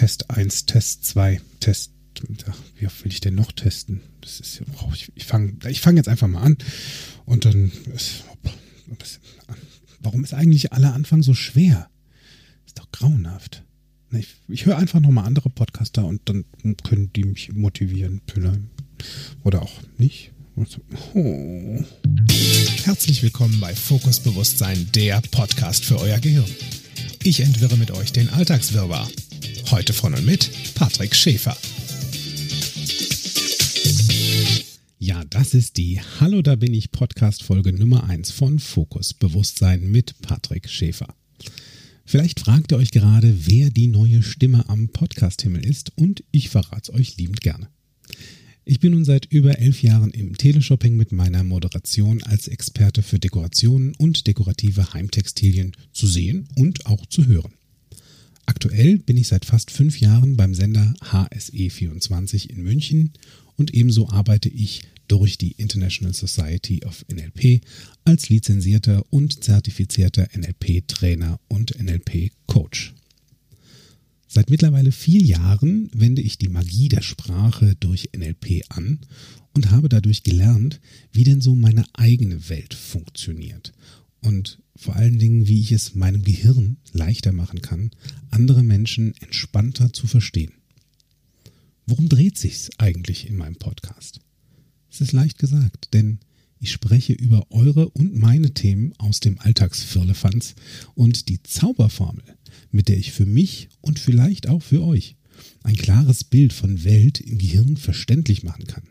Test 1, Test 2, Test. Ach, wie oft will ich denn noch testen? Das ist oh, ich, ich fange ich fang jetzt einfach mal an. Und dann ist, warum ist eigentlich aller Anfang so schwer? Ist doch grauenhaft. Ich, ich höre einfach nochmal andere Podcaster und dann können die mich motivieren. Oder auch nicht. Oh. Herzlich willkommen bei Fokus Bewusstsein, der Podcast für euer Gehirn. Ich entwirre mit euch den Alltagswirrwarr. Heute von und mit Patrick Schäfer. Ja, das ist die Hallo, da bin ich Podcast Folge Nummer 1 von Fokus Bewusstsein mit Patrick Schäfer. Vielleicht fragt ihr euch gerade, wer die neue Stimme am Podcast-Himmel ist und ich verrate es euch liebend gerne. Ich bin nun seit über elf Jahren im Teleshopping mit meiner Moderation als Experte für Dekorationen und dekorative Heimtextilien zu sehen und auch zu hören. Aktuell bin ich seit fast fünf Jahren beim Sender HSE24 in München und ebenso arbeite ich durch die International Society of NLP als lizenzierter und zertifizierter NLP-Trainer und NLP-Coach. Seit mittlerweile vier Jahren wende ich die Magie der Sprache durch NLP an und habe dadurch gelernt, wie denn so meine eigene Welt funktioniert und vor allen Dingen, wie ich es meinem Gehirn leichter machen kann, andere Menschen entspannter zu verstehen. Worum dreht sich's eigentlich in meinem Podcast? Es ist leicht gesagt, denn ich spreche über eure und meine Themen aus dem Alltagsfirlefanz und die Zauberformel, mit der ich für mich und vielleicht auch für euch ein klares Bild von Welt im Gehirn verständlich machen kann.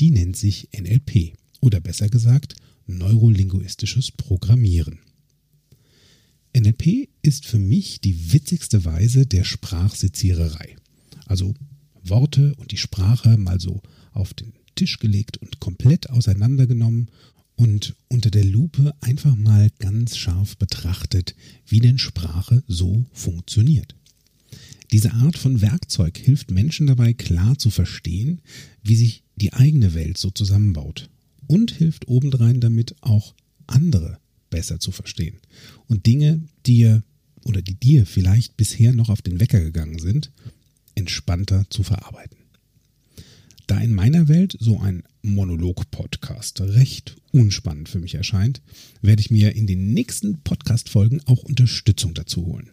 Die nennt sich NLP oder besser gesagt neurolinguistisches Programmieren. NLP ist für mich die witzigste Weise der Sprachseziererei. Also Worte und die Sprache mal so auf den Tisch gelegt und komplett auseinandergenommen und unter der Lupe einfach mal ganz scharf betrachtet, wie denn Sprache so funktioniert. Diese Art von Werkzeug hilft Menschen dabei klar zu verstehen, wie sich die eigene Welt so zusammenbaut und hilft obendrein damit auch andere besser zu verstehen und Dinge, die dir oder die dir vielleicht bisher noch auf den Wecker gegangen sind, entspannter zu verarbeiten. Da in meiner Welt so ein Monolog-Podcast recht unspannend für mich erscheint, werde ich mir in den nächsten Podcast-Folgen auch Unterstützung dazu holen.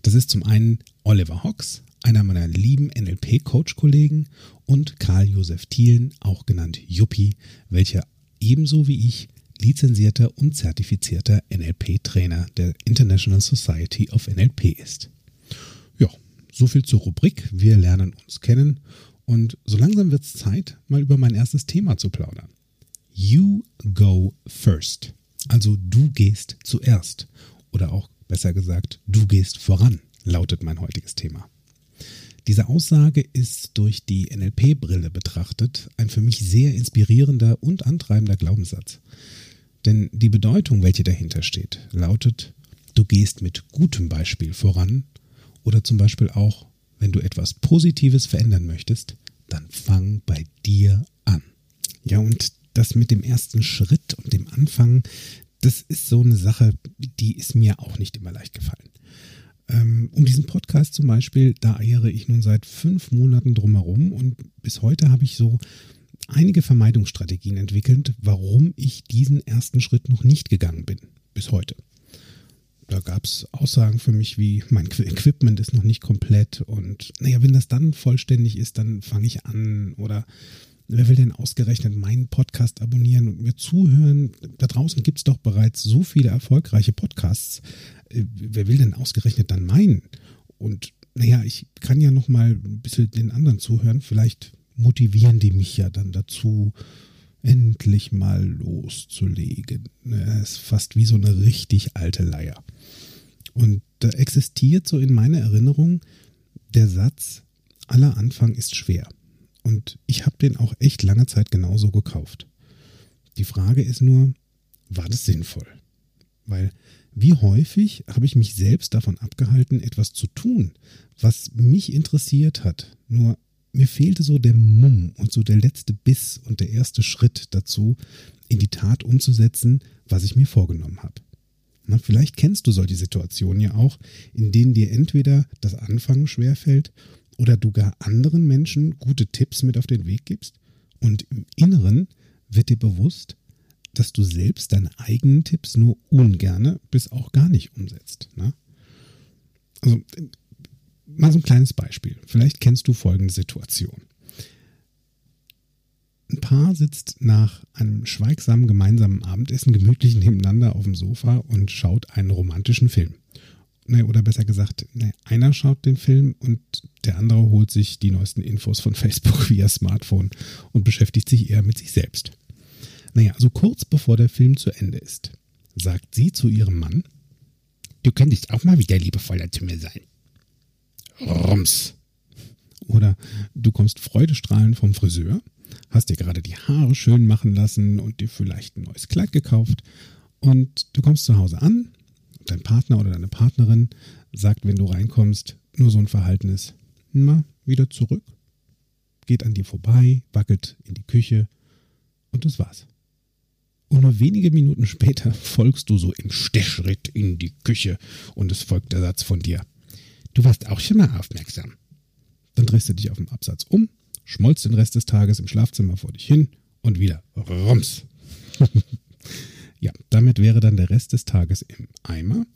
Das ist zum einen Oliver Hocks, einer meiner lieben NLP-Coach-Kollegen, und Karl-Josef Thielen, auch genannt Yuppie, welcher ebenso wie ich lizenzierter und zertifizierter NLP-Trainer der International Society of NLP ist. Ja, so viel zur Rubrik. Wir lernen uns kennen und so langsam wird es Zeit, mal über mein erstes Thema zu plaudern. You go first. Also du gehst zuerst. Oder auch besser gesagt, du gehst voran, lautet mein heutiges Thema. Diese Aussage ist durch die NLP-Brille betrachtet ein für mich sehr inspirierender und antreibender Glaubenssatz. Denn die Bedeutung, welche dahinter steht, lautet, du gehst mit gutem Beispiel voran oder zum Beispiel auch wenn du etwas Positives verändern möchtest, dann fang bei dir an. Ja, und das mit dem ersten Schritt und dem Anfang, das ist so eine Sache, die ist mir auch nicht immer leicht gefallen. Ähm, um diesen Podcast zum Beispiel, da eiere ich nun seit fünf Monaten drumherum und bis heute habe ich so einige Vermeidungsstrategien entwickelt, warum ich diesen ersten Schritt noch nicht gegangen bin. Bis heute da gab es Aussagen für mich wie, mein Equipment ist noch nicht komplett und naja, wenn das dann vollständig ist, dann fange ich an oder wer will denn ausgerechnet meinen Podcast abonnieren und mir zuhören? Da draußen gibt es doch bereits so viele erfolgreiche Podcasts. Äh, wer will denn ausgerechnet dann meinen? Und naja, ich kann ja noch mal ein bisschen den anderen zuhören. Vielleicht motivieren die mich ja dann dazu, endlich mal loszulegen. Es ist fast wie so eine richtig alte Leier. Und da existiert so in meiner Erinnerung der Satz, aller Anfang ist schwer. Und ich habe den auch echt lange Zeit genauso gekauft. Die Frage ist nur, war das sinnvoll? Weil wie häufig habe ich mich selbst davon abgehalten, etwas zu tun, was mich interessiert hat, nur mir fehlte so der Mumm und so der letzte Biss und der erste Schritt dazu, in die Tat umzusetzen, was ich mir vorgenommen habe. Na, vielleicht kennst du solche Situationen ja auch, in denen dir entweder das Anfangen schwerfällt oder du gar anderen Menschen gute Tipps mit auf den Weg gibst und im Inneren wird dir bewusst, dass du selbst deine eigenen Tipps nur ungerne bis auch gar nicht umsetzt. Ne? Also mal so ein kleines Beispiel. Vielleicht kennst du folgende Situation. Ein Paar sitzt nach einem schweigsamen gemeinsamen Abendessen gemütlich nebeneinander auf dem Sofa und schaut einen romantischen Film. Oder besser gesagt, einer schaut den Film und der andere holt sich die neuesten Infos von Facebook via Smartphone und beschäftigt sich eher mit sich selbst. Naja, also kurz bevor der Film zu Ende ist, sagt sie zu ihrem Mann, du könntest auch mal wieder liebevoller zu mir sein. Rums. Oder du kommst freudestrahlend vom Friseur hast dir gerade die Haare schön machen lassen und dir vielleicht ein neues Kleid gekauft und du kommst zu Hause an, dein Partner oder deine Partnerin sagt, wenn du reinkommst, nur so ein Verhalten ist, na, wieder zurück, geht an dir vorbei, wackelt in die Küche und das war's. Und nur wenige Minuten später folgst du so im Stechschritt in die Küche und es folgt der Satz von dir. Du warst auch schon mal aufmerksam. Dann drehst du dich auf dem Absatz um schmolz den Rest des Tages im Schlafzimmer vor dich hin und wieder rums. ja, damit wäre dann der Rest des Tages im Eimer.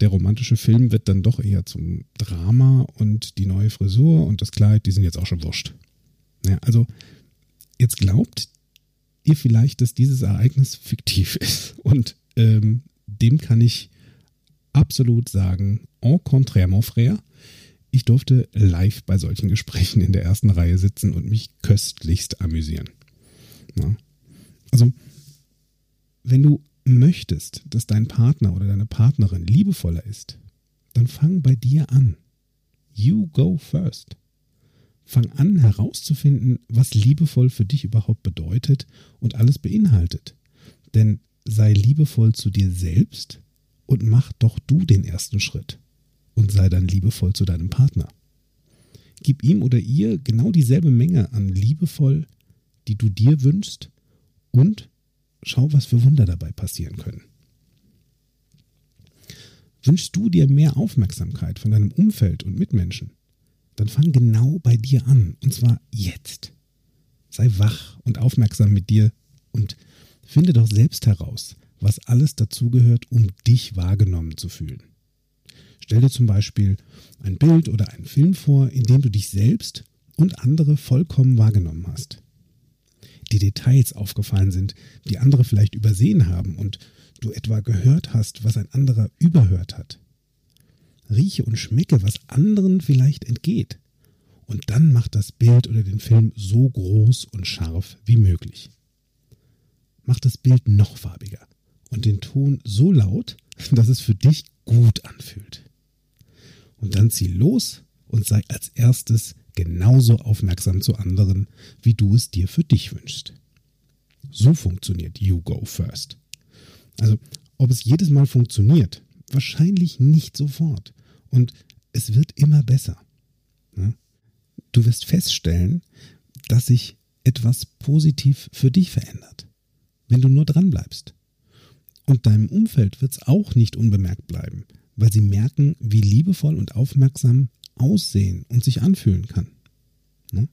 Der romantische Film wird dann doch eher zum Drama und die neue Frisur und das Kleid, die sind jetzt auch schon wurscht. Ja, also jetzt glaubt ihr vielleicht, dass dieses Ereignis fiktiv ist und ähm, dem kann ich absolut sagen, en contraire, mon frère, ich durfte live bei solchen Gesprächen in der ersten Reihe sitzen und mich köstlichst amüsieren. Ja. Also, wenn du möchtest, dass dein Partner oder deine Partnerin liebevoller ist, dann fang bei dir an. You go first. Fang an herauszufinden, was liebevoll für dich überhaupt bedeutet und alles beinhaltet. Denn sei liebevoll zu dir selbst und mach doch du den ersten Schritt und sei dann liebevoll zu deinem Partner. Gib ihm oder ihr genau dieselbe Menge an liebevoll, die du dir wünschst und schau, was für Wunder dabei passieren können. Wünschst du dir mehr Aufmerksamkeit von deinem Umfeld und Mitmenschen, dann fang genau bei dir an, und zwar jetzt. Sei wach und aufmerksam mit dir und finde doch selbst heraus, was alles dazugehört, um dich wahrgenommen zu fühlen. Stell dir zum Beispiel ein Bild oder einen Film vor, in dem du dich selbst und andere vollkommen wahrgenommen hast. Die Details aufgefallen sind, die andere vielleicht übersehen haben und du etwa gehört hast, was ein anderer überhört hat. Rieche und schmecke, was anderen vielleicht entgeht. Und dann mach das Bild oder den Film so groß und scharf wie möglich. Mach das Bild noch farbiger und den Ton so laut, dass es für dich gut anfühlt und dann zieh los und sei als erstes genauso aufmerksam zu anderen, wie du es dir für dich wünschst. So funktioniert You Go First. Also, ob es jedes Mal funktioniert, wahrscheinlich nicht sofort. Und es wird immer besser. Du wirst feststellen, dass sich etwas positiv für dich verändert, wenn du nur dran bleibst. Und deinem Umfeld wird es auch nicht unbemerkt bleiben, weil sie merken, wie liebevoll und aufmerksam aussehen und sich anfühlen kann. Ne?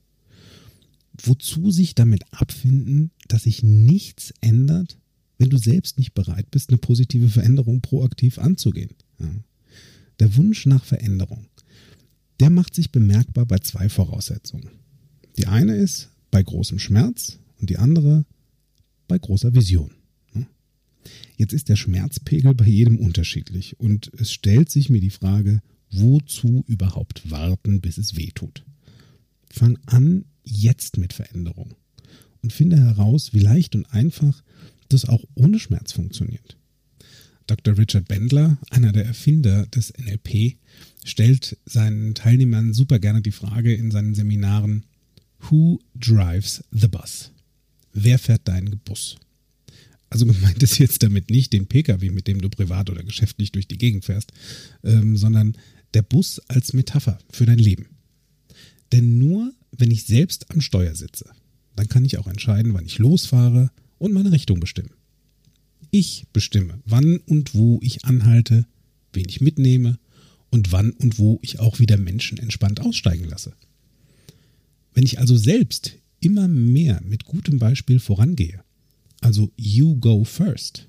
Wozu sich damit abfinden, dass sich nichts ändert, wenn du selbst nicht bereit bist, eine positive Veränderung proaktiv anzugehen. Ja. Der Wunsch nach Veränderung, der macht sich bemerkbar bei zwei Voraussetzungen. Die eine ist bei großem Schmerz und die andere bei großer Vision. Jetzt ist der Schmerzpegel bei jedem unterschiedlich und es stellt sich mir die Frage, wozu überhaupt warten, bis es weh tut? Fang an jetzt mit Veränderung und finde heraus, wie leicht und einfach das auch ohne Schmerz funktioniert. Dr. Richard Bendler, einer der Erfinder des NLP, stellt seinen Teilnehmern super gerne die Frage in seinen Seminaren, Who drives the bus? Wer fährt deinen Bus? Also gemeint ist jetzt damit nicht den Pkw, mit dem du privat oder geschäftlich durch die Gegend fährst, ähm, sondern der Bus als Metapher für dein Leben. Denn nur wenn ich selbst am Steuer sitze, dann kann ich auch entscheiden, wann ich losfahre und meine Richtung bestimmen. Ich bestimme, wann und wo ich anhalte, wen ich mitnehme und wann und wo ich auch wieder Menschen entspannt aussteigen lasse. Wenn ich also selbst immer mehr mit gutem Beispiel vorangehe, also you go first,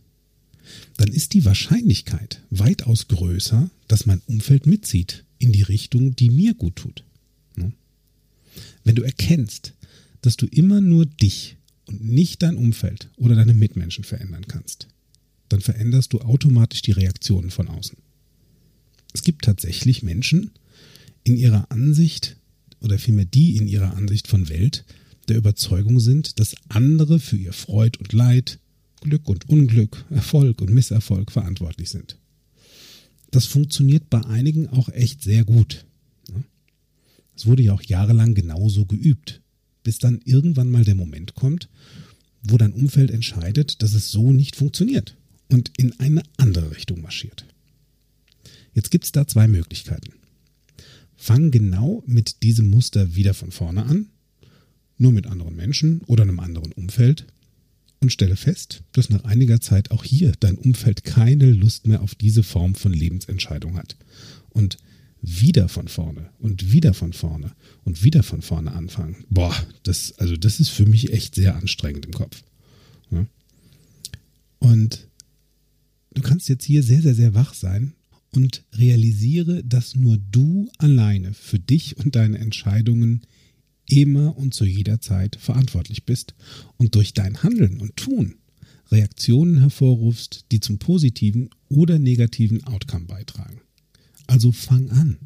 dann ist die Wahrscheinlichkeit weitaus größer, dass mein Umfeld mitzieht in die Richtung, die mir gut tut. Ne? Wenn du erkennst, dass du immer nur dich und nicht dein Umfeld oder deine Mitmenschen verändern kannst, dann veränderst du automatisch die Reaktionen von außen. Es gibt tatsächlich Menschen in ihrer Ansicht oder vielmehr die in ihrer Ansicht von Welt der Überzeugung sind, dass andere für ihr Freud und Leid, Glück und Unglück, Erfolg und Misserfolg verantwortlich sind. Das funktioniert bei einigen auch echt sehr gut. Es wurde ja auch jahrelang genauso geübt, bis dann irgendwann mal der Moment kommt, wo dein Umfeld entscheidet, dass es so nicht funktioniert und in eine andere Richtung marschiert. Jetzt gibt es da zwei Möglichkeiten. Fang genau mit diesem Muster wieder von vorne an, nur mit anderen Menschen oder einem anderen Umfeld und stelle fest, dass nach einiger Zeit auch hier dein Umfeld keine Lust mehr auf diese Form von Lebensentscheidung hat. Und wieder von vorne und wieder von vorne und wieder von vorne anfangen. Boah, das, also das ist für mich echt sehr anstrengend im Kopf. Und du kannst jetzt hier sehr, sehr, sehr wach sein und realisiere, dass nur du alleine für dich und deine Entscheidungen immer und zu jeder Zeit verantwortlich bist und durch dein Handeln und Tun Reaktionen hervorrufst, die zum positiven oder negativen Outcome beitragen. Also fang an.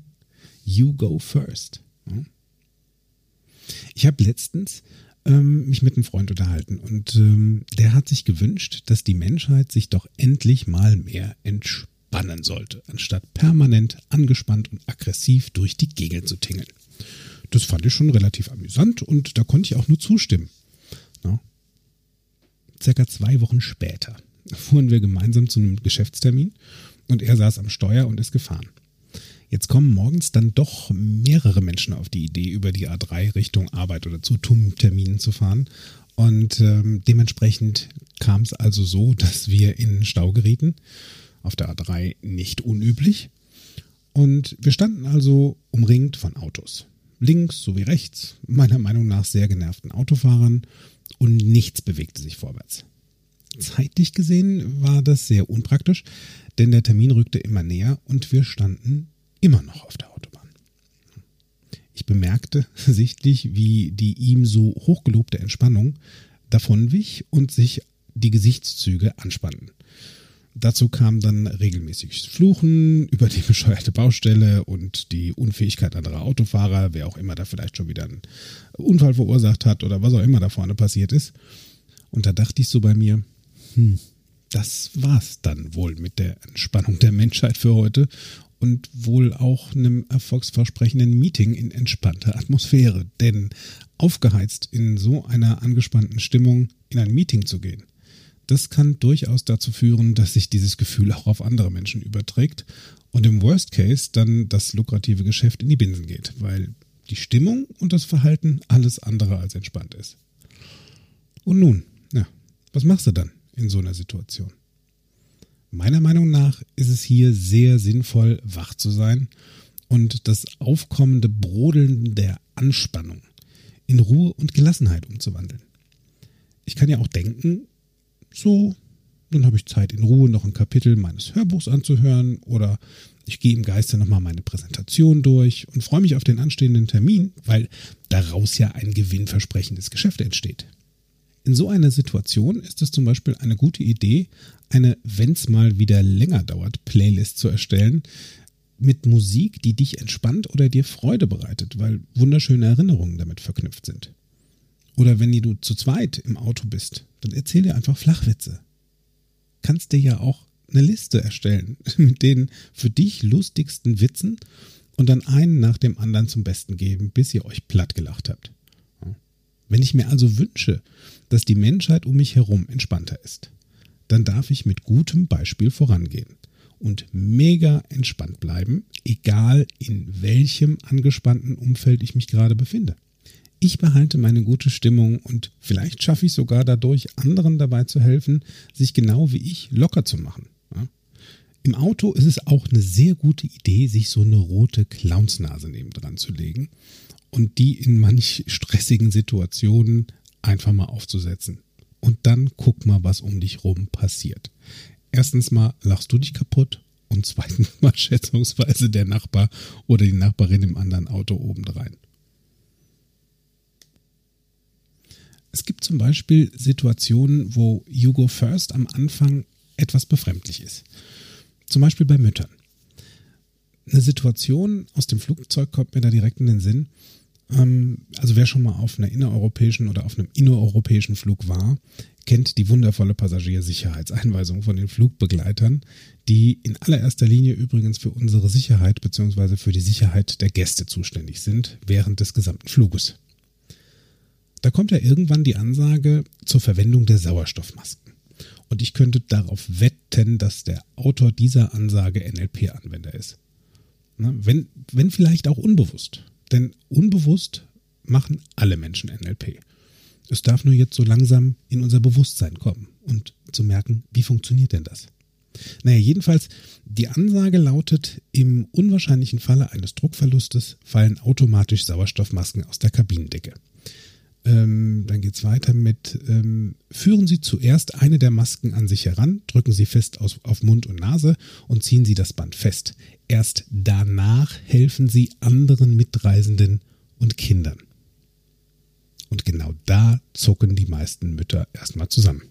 You go first. Ich habe letztens ähm, mich mit einem Freund unterhalten und ähm, der hat sich gewünscht, dass die Menschheit sich doch endlich mal mehr entspannen sollte, anstatt permanent angespannt und aggressiv durch die Gegend zu tingeln. Das fand ich schon relativ amüsant und da konnte ich auch nur zustimmen. Ja. Circa zwei Wochen später fuhren wir gemeinsam zu einem Geschäftstermin und er saß am Steuer und ist gefahren. Jetzt kommen morgens dann doch mehrere Menschen auf die Idee, über die A3 Richtung Arbeit oder zu TUM-Terminen zu fahren. Und ähm, dementsprechend kam es also so, dass wir in Stau gerieten. Auf der A3 nicht unüblich. Und wir standen also umringt von Autos links sowie rechts, meiner Meinung nach sehr genervten Autofahrern und nichts bewegte sich vorwärts. Zeitlich gesehen war das sehr unpraktisch, denn der Termin rückte immer näher und wir standen immer noch auf der Autobahn. Ich bemerkte sichtlich, wie die ihm so hochgelobte Entspannung davonwich und sich die Gesichtszüge anspannten. Dazu kam dann regelmäßiges Fluchen über die bescheuerte Baustelle und die Unfähigkeit anderer Autofahrer, wer auch immer da vielleicht schon wieder einen Unfall verursacht hat oder was auch immer da vorne passiert ist. Und da dachte ich so bei mir, hm, das war's dann wohl mit der Entspannung der Menschheit für heute und wohl auch einem erfolgsversprechenden Meeting in entspannter Atmosphäre. Denn aufgeheizt in so einer angespannten Stimmung in ein Meeting zu gehen, das kann durchaus dazu führen, dass sich dieses Gefühl auch auf andere Menschen überträgt und im Worst Case dann das lukrative Geschäft in die Binsen geht, weil die Stimmung und das Verhalten alles andere als entspannt ist. Und nun, ja, was machst du dann in so einer Situation? Meiner Meinung nach ist es hier sehr sinnvoll, wach zu sein und das aufkommende Brodeln der Anspannung in Ruhe und Gelassenheit umzuwandeln. Ich kann ja auch denken, so, dann habe ich Zeit in Ruhe noch ein Kapitel meines Hörbuchs anzuhören oder ich gehe im Geiste nochmal meine Präsentation durch und freue mich auf den anstehenden Termin, weil daraus ja ein gewinnversprechendes Geschäft entsteht. In so einer Situation ist es zum Beispiel eine gute Idee, eine, wenn es mal wieder länger dauert, Playlist zu erstellen mit Musik, die dich entspannt oder dir Freude bereitet, weil wunderschöne Erinnerungen damit verknüpft sind. Oder wenn du zu zweit im Auto bist, dann erzähl dir einfach Flachwitze. Kannst dir ja auch eine Liste erstellen mit den für dich lustigsten Witzen und dann einen nach dem anderen zum Besten geben, bis ihr euch platt gelacht habt. Wenn ich mir also wünsche, dass die Menschheit um mich herum entspannter ist, dann darf ich mit gutem Beispiel vorangehen und mega entspannt bleiben, egal in welchem angespannten Umfeld ich mich gerade befinde. Ich behalte meine gute Stimmung und vielleicht schaffe ich sogar dadurch, anderen dabei zu helfen, sich genau wie ich locker zu machen. Ja? Im Auto ist es auch eine sehr gute Idee, sich so eine rote Clownsnase nebendran zu legen und die in manch stressigen Situationen einfach mal aufzusetzen. Und dann guck mal, was um dich rum passiert. Erstens mal lachst du dich kaputt und zweitens mal schätzungsweise der Nachbar oder die Nachbarin im anderen Auto obendrein. Es gibt zum Beispiel Situationen, wo You Go First am Anfang etwas befremdlich ist. Zum Beispiel bei Müttern. Eine Situation aus dem Flugzeug kommt mir da direkt in den Sinn. Ähm, also wer schon mal auf einer innereuropäischen oder auf einem innereuropäischen Flug war, kennt die wundervolle Passagiersicherheitseinweisung von den Flugbegleitern, die in allererster Linie übrigens für unsere Sicherheit bzw. für die Sicherheit der Gäste zuständig sind während des gesamten Fluges. Da kommt ja irgendwann die Ansage zur Verwendung der Sauerstoffmasken. Und ich könnte darauf wetten, dass der Autor dieser Ansage NLP-Anwender ist. Na, wenn, wenn vielleicht auch unbewusst. Denn unbewusst machen alle Menschen NLP. Es darf nur jetzt so langsam in unser Bewusstsein kommen und zu merken, wie funktioniert denn das? Naja, jedenfalls, die Ansage lautet, im unwahrscheinlichen Falle eines Druckverlustes fallen automatisch Sauerstoffmasken aus der Kabinendecke. Ähm, dann geht es weiter mit, ähm, führen Sie zuerst eine der Masken an sich heran, drücken Sie fest aus, auf Mund und Nase und ziehen Sie das Band fest. Erst danach helfen Sie anderen Mitreisenden und Kindern. Und genau da zucken die meisten Mütter erstmal zusammen.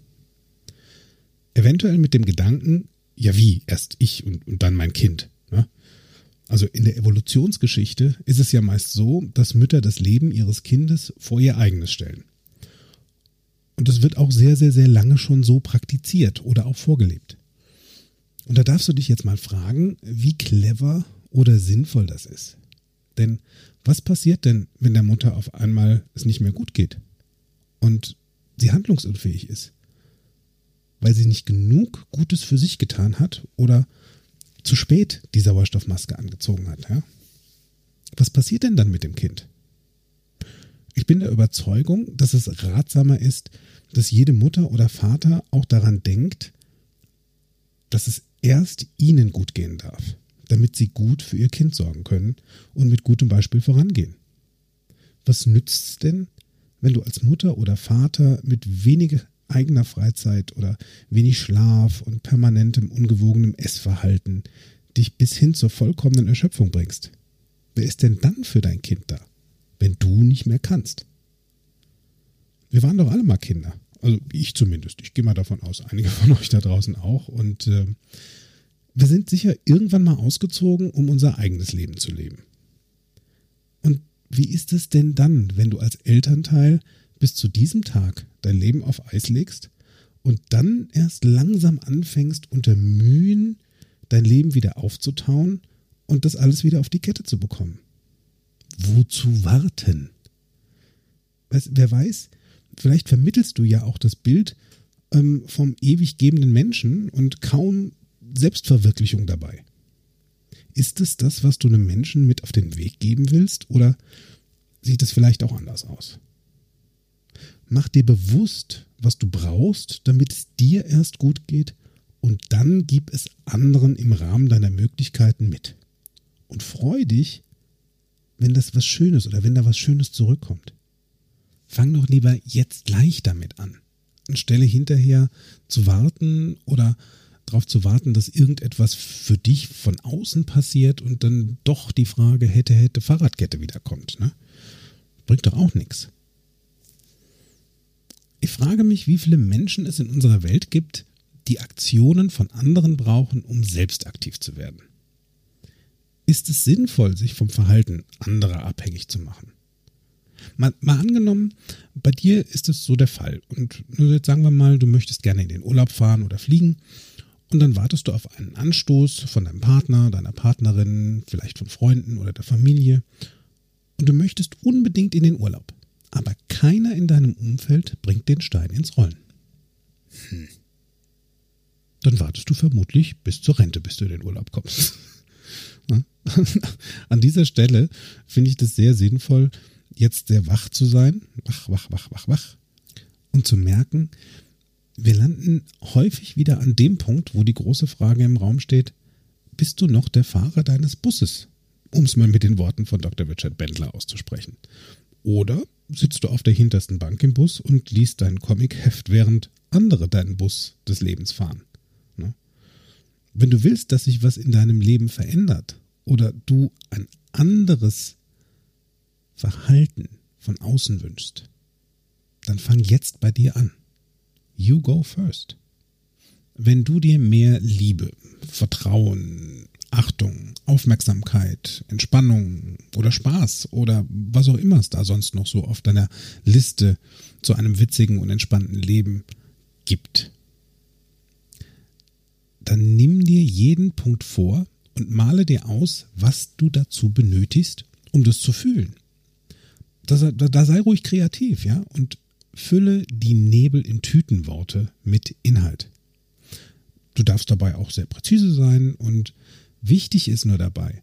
Eventuell mit dem Gedanken, ja wie, erst ich und, und dann mein Kind. Also in der Evolutionsgeschichte ist es ja meist so, dass Mütter das Leben ihres Kindes vor ihr eigenes stellen. Und das wird auch sehr, sehr, sehr lange schon so praktiziert oder auch vorgelebt. Und da darfst du dich jetzt mal fragen, wie clever oder sinnvoll das ist. Denn was passiert denn, wenn der Mutter auf einmal es nicht mehr gut geht und sie handlungsunfähig ist? Weil sie nicht genug Gutes für sich getan hat oder zu spät die Sauerstoffmaske angezogen hat. Ja? Was passiert denn dann mit dem Kind? Ich bin der Überzeugung, dass es ratsamer ist, dass jede Mutter oder Vater auch daran denkt, dass es erst ihnen gut gehen darf, damit sie gut für ihr Kind sorgen können und mit gutem Beispiel vorangehen. Was nützt es denn, wenn du als Mutter oder Vater mit wenig eigener Freizeit oder wenig Schlaf und permanentem ungewogenem Essverhalten dich bis hin zur vollkommenen Erschöpfung bringst. Wer ist denn dann für dein Kind da, wenn du nicht mehr kannst? Wir waren doch alle mal Kinder. Also ich zumindest. Ich gehe mal davon aus, einige von euch da draußen auch. Und äh, wir sind sicher irgendwann mal ausgezogen, um unser eigenes Leben zu leben. Und wie ist es denn dann, wenn du als Elternteil bis zu diesem Tag dein Leben auf Eis legst und dann erst langsam anfängst, unter Mühen dein Leben wieder aufzutauen und das alles wieder auf die Kette zu bekommen. Wozu warten? Weißt, wer weiß, vielleicht vermittelst du ja auch das Bild ähm, vom ewig gebenden Menschen und kaum Selbstverwirklichung dabei. Ist es das, was du einem Menschen mit auf den Weg geben willst, oder sieht es vielleicht auch anders aus? Mach dir bewusst, was du brauchst, damit es dir erst gut geht und dann gib es anderen im Rahmen deiner Möglichkeiten mit. Und freu dich, wenn das was Schönes oder wenn da was Schönes zurückkommt. Fang doch lieber jetzt gleich damit an. Anstelle hinterher zu warten oder darauf zu warten, dass irgendetwas für dich von außen passiert und dann doch die Frage hätte, hätte Fahrradkette wiederkommt. Ne? Bringt doch auch nichts. Ich frage mich, wie viele Menschen es in unserer Welt gibt, die Aktionen von anderen brauchen, um selbst aktiv zu werden. Ist es sinnvoll, sich vom Verhalten anderer abhängig zu machen? Mal, mal angenommen, bei dir ist es so der Fall. Und jetzt sagen wir mal, du möchtest gerne in den Urlaub fahren oder fliegen. Und dann wartest du auf einen Anstoß von deinem Partner, deiner Partnerin, vielleicht von Freunden oder der Familie. Und du möchtest unbedingt in den Urlaub aber keiner in deinem Umfeld bringt den Stein ins Rollen. Hm. Dann wartest du vermutlich bis zur Rente, bis du in den Urlaub kommst. An dieser Stelle finde ich das sehr sinnvoll, jetzt sehr wach zu sein, wach, wach, wach, wach, wach, und zu merken, wir landen häufig wieder an dem Punkt, wo die große Frage im Raum steht, bist du noch der Fahrer deines Busses? Um es mal mit den Worten von Dr. Richard Bendler auszusprechen. Oder sitzt du auf der hintersten Bank im Bus und liest dein Comicheft, während andere deinen Bus des Lebens fahren. Ne? Wenn du willst, dass sich was in deinem Leben verändert oder du ein anderes Verhalten von außen wünschst, dann fang jetzt bei dir an. You go first. Wenn du dir mehr Liebe, Vertrauen, Achtung, Aufmerksamkeit, Entspannung oder Spaß oder was auch immer es da sonst noch so auf deiner Liste zu einem witzigen und entspannten Leben gibt, dann nimm dir jeden Punkt vor und male dir aus, was du dazu benötigst, um das zu fühlen. Da, da, sei ruhig kreativ, ja, und fülle die Nebel in Tütenworte mit Inhalt. Du darfst dabei auch sehr präzise sein und wichtig ist nur dabei,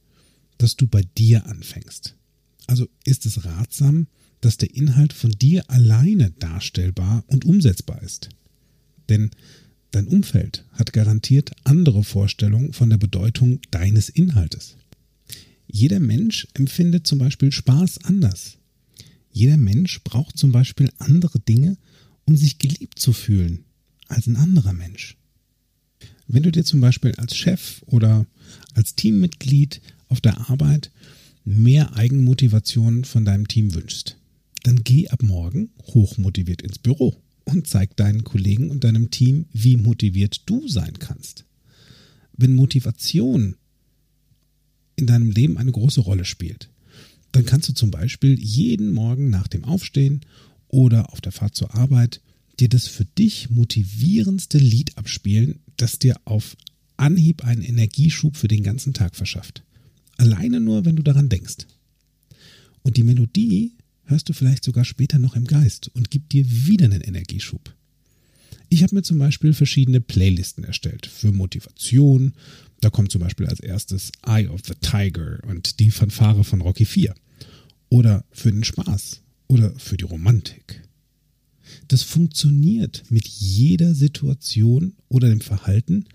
dass du bei dir anfängst. Also ist es ratsam, dass der Inhalt von dir alleine darstellbar und umsetzbar ist. Denn dein Umfeld hat garantiert andere Vorstellungen von der Bedeutung deines Inhaltes. Jeder Mensch empfindet zum Beispiel Spaß anders. Jeder Mensch braucht zum Beispiel andere Dinge, um sich geliebt zu fühlen, als ein anderer Mensch. Wenn du dir zum Beispiel als Chef oder als Teammitglied auf der Arbeit mehr Eigenmotivation von deinem Team wünschst, dann geh ab morgen hochmotiviert ins Büro und zeig deinen Kollegen und deinem Team, wie motiviert du sein kannst. Wenn Motivation in deinem Leben eine große Rolle spielt, dann kannst du zum Beispiel jeden Morgen nach dem Aufstehen oder auf der Fahrt zur Arbeit dir das für dich motivierendste Lied abspielen, das dir auf Anhieb einen Energieschub für den ganzen Tag verschafft. Alleine nur, wenn du daran denkst. Und die Melodie hörst du vielleicht sogar später noch im Geist und gibt dir wieder einen Energieschub. Ich habe mir zum Beispiel verschiedene Playlisten erstellt für Motivation. Da kommt zum Beispiel als erstes Eye of the Tiger und die Fanfare von Rocky 4. Oder für den Spaß oder für die Romantik. Das funktioniert mit jeder Situation oder dem Verhalten,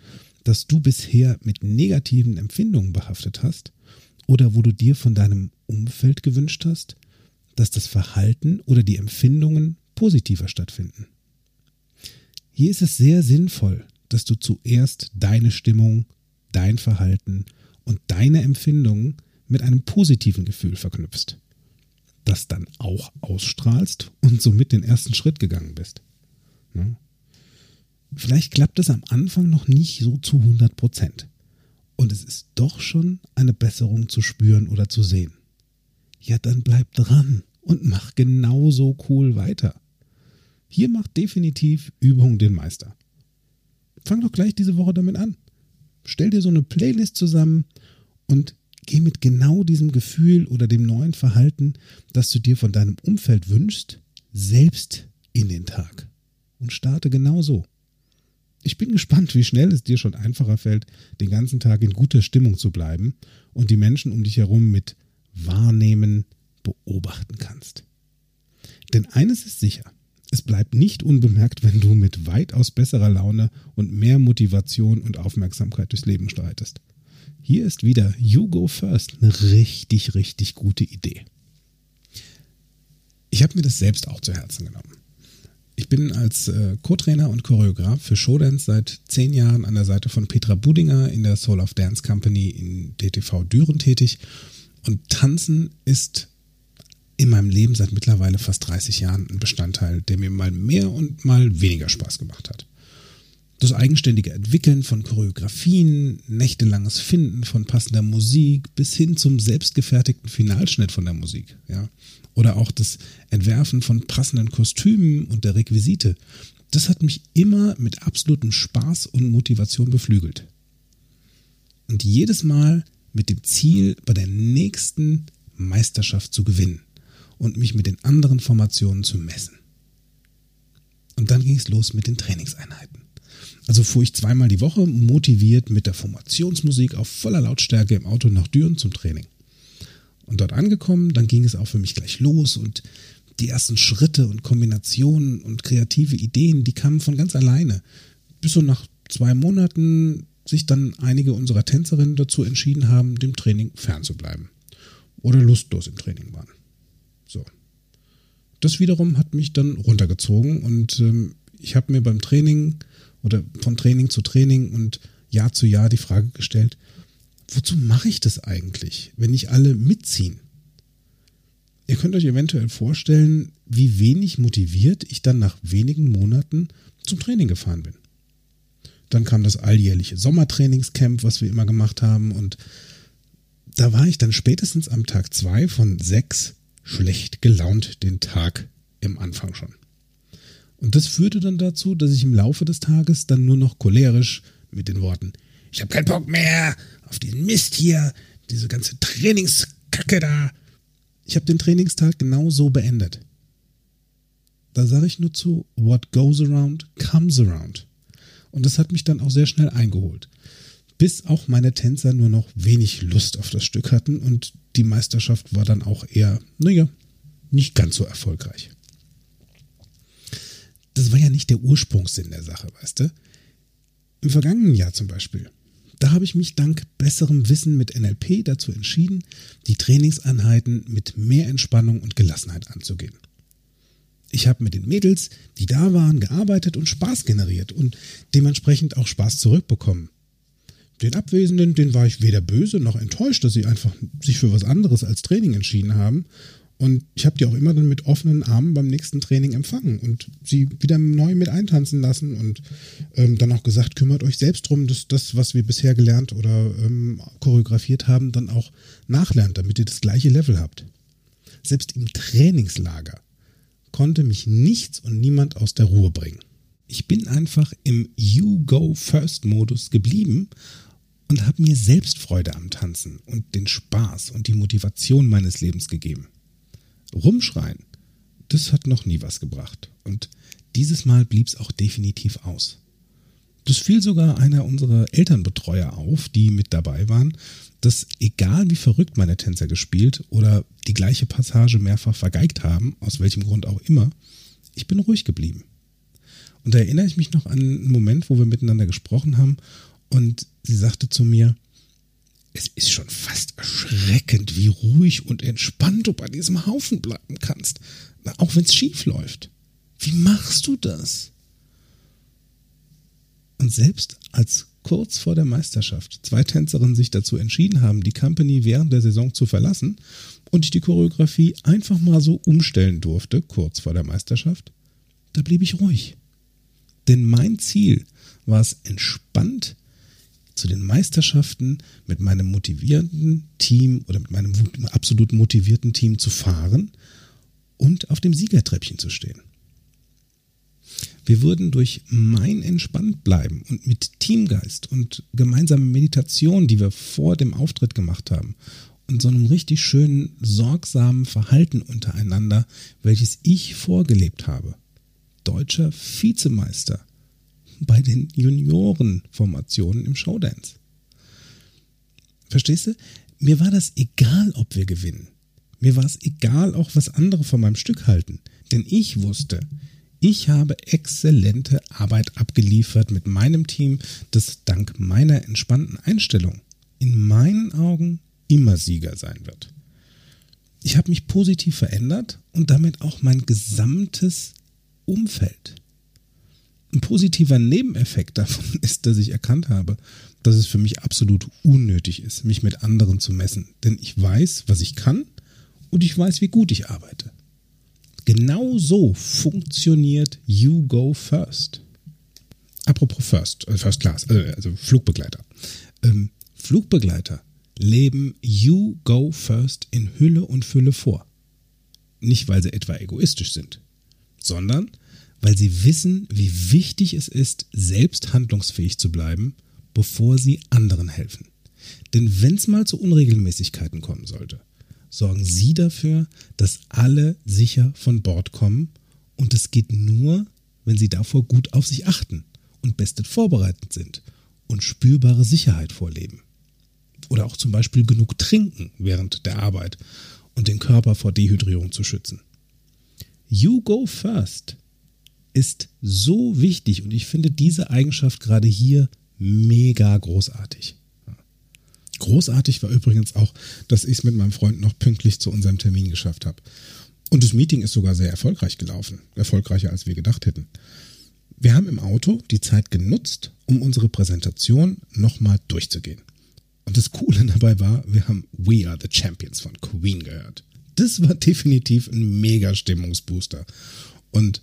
das du bisher mit negativen Empfindungen behaftet hast oder wo du dir von deinem Umfeld gewünscht hast, dass das Verhalten oder die Empfindungen positiver stattfinden. Hier ist es sehr sinnvoll, dass du zuerst deine Stimmung, dein Verhalten und deine Empfindungen mit einem positiven Gefühl verknüpfst, das dann auch ausstrahlst und somit den ersten Schritt gegangen bist. Vielleicht klappt es am Anfang noch nicht so zu 100 Prozent. Und es ist doch schon eine Besserung zu spüren oder zu sehen. Ja, dann bleib dran und mach genauso cool weiter. Hier macht definitiv Übung den Meister. Fang doch gleich diese Woche damit an. Stell dir so eine Playlist zusammen und geh mit genau diesem Gefühl oder dem neuen Verhalten, das du dir von deinem Umfeld wünschst, selbst in den Tag. Und starte genau so. Ich bin gespannt, wie schnell es dir schon einfacher fällt, den ganzen Tag in guter Stimmung zu bleiben und die Menschen um dich herum mit Wahrnehmen beobachten kannst. Denn eines ist sicher, es bleibt nicht unbemerkt, wenn du mit weitaus besserer Laune und mehr Motivation und Aufmerksamkeit durchs Leben streitest. Hier ist wieder You Go First eine richtig, richtig gute Idee. Ich habe mir das selbst auch zu Herzen genommen. Ich bin als äh, Co-Trainer und Choreograf für Showdance seit zehn Jahren an der Seite von Petra Budinger in der Soul of Dance Company in DTV Düren tätig. Und Tanzen ist in meinem Leben seit mittlerweile fast 30 Jahren ein Bestandteil, der mir mal mehr und mal weniger Spaß gemacht hat. Das eigenständige Entwickeln von Choreografien, nächtelanges Finden von passender Musik bis hin zum selbstgefertigten Finalschnitt von der Musik, ja oder auch das Entwerfen von passenden Kostümen und der Requisite, das hat mich immer mit absolutem Spaß und Motivation beflügelt. Und jedes Mal mit dem Ziel, bei der nächsten Meisterschaft zu gewinnen und mich mit den anderen Formationen zu messen. Und dann ging es los mit den Trainingseinheiten. Also fuhr ich zweimal die Woche motiviert mit der Formationsmusik auf voller Lautstärke im Auto nach Düren zum Training. Und dort angekommen, dann ging es auch für mich gleich los und die ersten Schritte und Kombinationen und kreative Ideen, die kamen von ganz alleine. Bis so nach zwei Monaten sich dann einige unserer Tänzerinnen dazu entschieden haben, dem Training fernzubleiben. Oder lustlos im Training waren. So. Das wiederum hat mich dann runtergezogen und ähm, ich habe mir beim Training oder von Training zu Training und Jahr zu Jahr die Frage gestellt, wozu mache ich das eigentlich, wenn nicht alle mitziehen? Ihr könnt euch eventuell vorstellen, wie wenig motiviert ich dann nach wenigen Monaten zum Training gefahren bin. Dann kam das alljährliche Sommertrainingscamp, was wir immer gemacht haben, und da war ich dann spätestens am Tag zwei von sechs schlecht gelaunt den Tag im Anfang schon. Und das führte dann dazu, dass ich im Laufe des Tages dann nur noch cholerisch mit den Worten, ich habe keinen Bock mehr auf den Mist hier, diese ganze Trainingskacke da. Ich habe den Trainingstag genau so beendet. Da sage ich nur zu, what goes around comes around. Und das hat mich dann auch sehr schnell eingeholt. Bis auch meine Tänzer nur noch wenig Lust auf das Stück hatten und die Meisterschaft war dann auch eher, naja, nicht ganz so erfolgreich. Das war ja nicht der Ursprungssinn der Sache, weißt du? Im vergangenen Jahr zum Beispiel, da habe ich mich dank besserem Wissen mit NLP dazu entschieden, die Trainingseinheiten mit mehr Entspannung und Gelassenheit anzugehen. Ich habe mit den Mädels, die da waren, gearbeitet und Spaß generiert und dementsprechend auch Spaß zurückbekommen. Den Abwesenden, den war ich weder böse noch enttäuscht, dass sie einfach sich für was anderes als Training entschieden haben. Und ich habe die auch immer dann mit offenen Armen beim nächsten Training empfangen und sie wieder neu mit eintanzen lassen und ähm, dann auch gesagt, kümmert euch selbst drum, dass das, was wir bisher gelernt oder ähm, choreografiert haben, dann auch nachlernt, damit ihr das gleiche Level habt. Selbst im Trainingslager konnte mich nichts und niemand aus der Ruhe bringen. Ich bin einfach im You Go First Modus geblieben und habe mir selbst Freude am Tanzen und den Spaß und die Motivation meines Lebens gegeben. Rumschreien, das hat noch nie was gebracht. Und dieses Mal blieb es auch definitiv aus. Das fiel sogar einer unserer Elternbetreuer auf, die mit dabei waren, dass egal wie verrückt meine Tänzer gespielt oder die gleiche Passage mehrfach vergeigt haben, aus welchem Grund auch immer, ich bin ruhig geblieben. Und da erinnere ich mich noch an einen Moment, wo wir miteinander gesprochen haben und sie sagte zu mir, es ist schon fast erschreckend, wie ruhig und entspannt du bei diesem Haufen bleiben kannst, auch wenn es schief läuft. Wie machst du das? Und selbst als kurz vor der Meisterschaft zwei Tänzerinnen sich dazu entschieden haben, die Company während der Saison zu verlassen und ich die Choreografie einfach mal so umstellen durfte, kurz vor der Meisterschaft, da blieb ich ruhig. Denn mein Ziel war es, entspannt zu den Meisterschaften mit meinem motivierten Team oder mit meinem absolut motivierten Team zu fahren und auf dem Siegertreppchen zu stehen. Wir würden durch mein entspannt bleiben und mit Teamgeist und gemeinsame Meditation, die wir vor dem Auftritt gemacht haben, und so einem richtig schönen, sorgsamen Verhalten untereinander, welches ich vorgelebt habe, deutscher Vizemeister bei den Juniorenformationen im Showdance. Verstehst du? Mir war das egal, ob wir gewinnen. Mir war es egal, auch was andere von meinem Stück halten. Denn ich wusste, ich habe exzellente Arbeit abgeliefert mit meinem Team, das dank meiner entspannten Einstellung in meinen Augen immer Sieger sein wird. Ich habe mich positiv verändert und damit auch mein gesamtes Umfeld. Ein positiver Nebeneffekt davon ist, dass ich erkannt habe, dass es für mich absolut unnötig ist, mich mit anderen zu messen. Denn ich weiß, was ich kann und ich weiß, wie gut ich arbeite. Genau so funktioniert You Go First. Apropos First, äh First Class, äh, also Flugbegleiter. Ähm, Flugbegleiter leben You Go First in Hülle und Fülle vor. Nicht, weil sie etwa egoistisch sind, sondern weil sie wissen, wie wichtig es ist, selbst handlungsfähig zu bleiben, bevor sie anderen helfen. Denn wenn es mal zu Unregelmäßigkeiten kommen sollte, sorgen sie dafür, dass alle sicher von Bord kommen und es geht nur, wenn sie davor gut auf sich achten und bestens vorbereitet sind und spürbare Sicherheit vorleben. Oder auch zum Beispiel genug trinken während der Arbeit und den Körper vor Dehydrierung zu schützen. You go first ist so wichtig und ich finde diese Eigenschaft gerade hier mega großartig. Großartig war übrigens auch, dass ich es mit meinem Freund noch pünktlich zu unserem Termin geschafft habe. Und das Meeting ist sogar sehr erfolgreich gelaufen. Erfolgreicher, als wir gedacht hätten. Wir haben im Auto die Zeit genutzt, um unsere Präsentation nochmal durchzugehen. Und das Coole dabei war, wir haben We Are the Champions von Queen gehört. Das war definitiv ein mega Stimmungsbooster. Und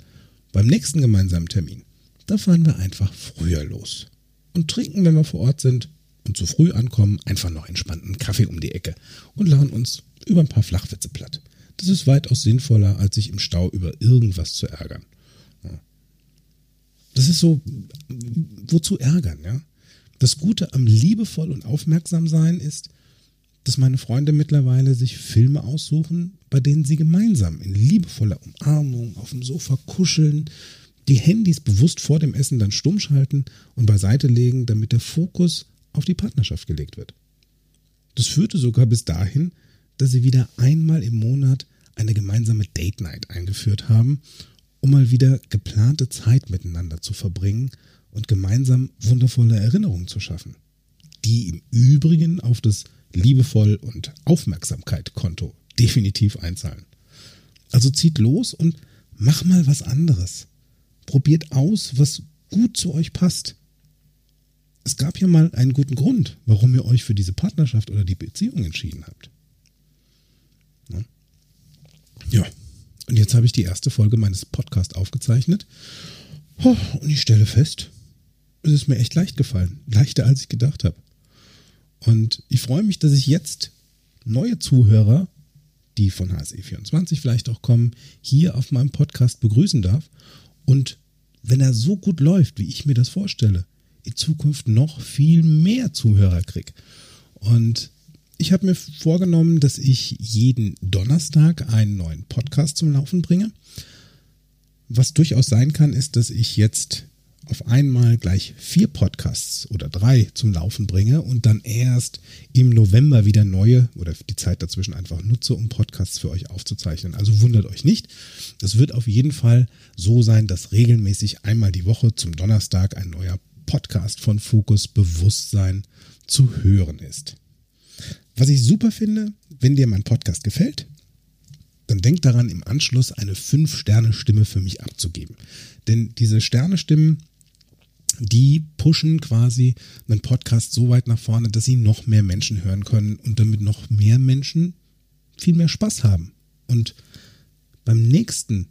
beim nächsten gemeinsamen Termin, da fahren wir einfach früher los und trinken, wenn wir vor Ort sind und zu früh ankommen, einfach noch entspannten Kaffee um die Ecke und lachen uns über ein paar Flachwitze platt. Das ist weitaus sinnvoller, als sich im Stau über irgendwas zu ärgern. Das ist so, wozu ärgern, ja? Das Gute am liebevoll und aufmerksam sein ist, dass meine Freunde mittlerweile sich Filme aussuchen, bei denen sie gemeinsam in liebevoller Umarmung auf dem Sofa kuscheln, die Handys bewusst vor dem Essen dann stumm schalten und beiseite legen, damit der Fokus auf die Partnerschaft gelegt wird. Das führte sogar bis dahin, dass sie wieder einmal im Monat eine gemeinsame Date Night eingeführt haben, um mal wieder geplante Zeit miteinander zu verbringen und gemeinsam wundervolle Erinnerungen zu schaffen, die im Übrigen auf das liebevoll und Aufmerksamkeit Konto definitiv einzahlen. Also zieht los und mach mal was anderes. Probiert aus, was gut zu euch passt. Es gab ja mal einen guten Grund, warum ihr euch für diese Partnerschaft oder die Beziehung entschieden habt. Ja, und jetzt habe ich die erste Folge meines Podcasts aufgezeichnet. Und ich stelle fest, es ist mir echt leicht gefallen. Leichter, als ich gedacht habe. Und ich freue mich, dass ich jetzt neue Zuhörer, die von HSE24 vielleicht auch kommen, hier auf meinem Podcast begrüßen darf. Und wenn er so gut läuft, wie ich mir das vorstelle, in Zukunft noch viel mehr Zuhörer kriege. Und ich habe mir vorgenommen, dass ich jeden Donnerstag einen neuen Podcast zum Laufen bringe. Was durchaus sein kann, ist, dass ich jetzt auf einmal gleich vier Podcasts oder drei zum Laufen bringe und dann erst im November wieder neue oder die Zeit dazwischen einfach nutze, um Podcasts für euch aufzuzeichnen. Also wundert euch nicht. Es wird auf jeden Fall so sein, dass regelmäßig einmal die Woche zum Donnerstag ein neuer Podcast von Fokus Bewusstsein zu hören ist. Was ich super finde, wenn dir mein Podcast gefällt, dann denk daran, im Anschluss eine 5-Sterne-Stimme für mich abzugeben. Denn diese Sterne-Stimmen, die pushen quasi einen Podcast so weit nach vorne, dass sie noch mehr Menschen hören können und damit noch mehr Menschen viel mehr Spaß haben. Und beim nächsten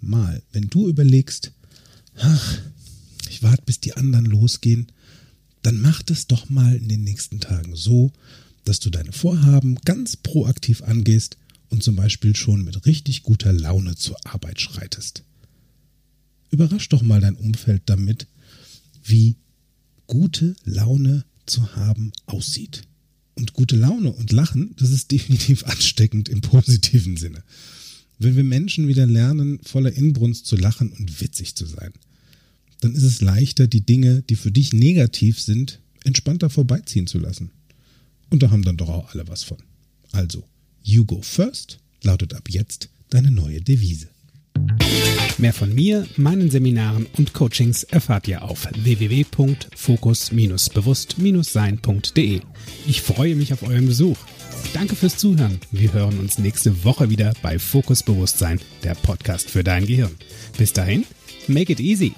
Mal, wenn du überlegst, ach, ich warte, bis die anderen losgehen, dann mach das doch mal in den nächsten Tagen so, dass du deine Vorhaben ganz proaktiv angehst und zum Beispiel schon mit richtig guter Laune zur Arbeit schreitest. Überrasch doch mal dein Umfeld damit, wie gute Laune zu haben aussieht. Und gute Laune und Lachen, das ist definitiv ansteckend im positiven Sinne. Wenn wir Menschen wieder lernen, voller Inbrunst zu lachen und witzig zu sein, dann ist es leichter, die Dinge, die für dich negativ sind, entspannter vorbeiziehen zu lassen. Und da haben dann doch auch alle was von. Also, You Go First lautet ab jetzt deine neue Devise. Mehr von mir, meinen Seminaren und Coachings erfahrt ihr auf www.fokus-bewusst-sein.de. Ich freue mich auf euren Besuch. Danke fürs Zuhören. Wir hören uns nächste Woche wieder bei Fokus Bewusstsein, der Podcast für dein Gehirn. Bis dahin, make it easy.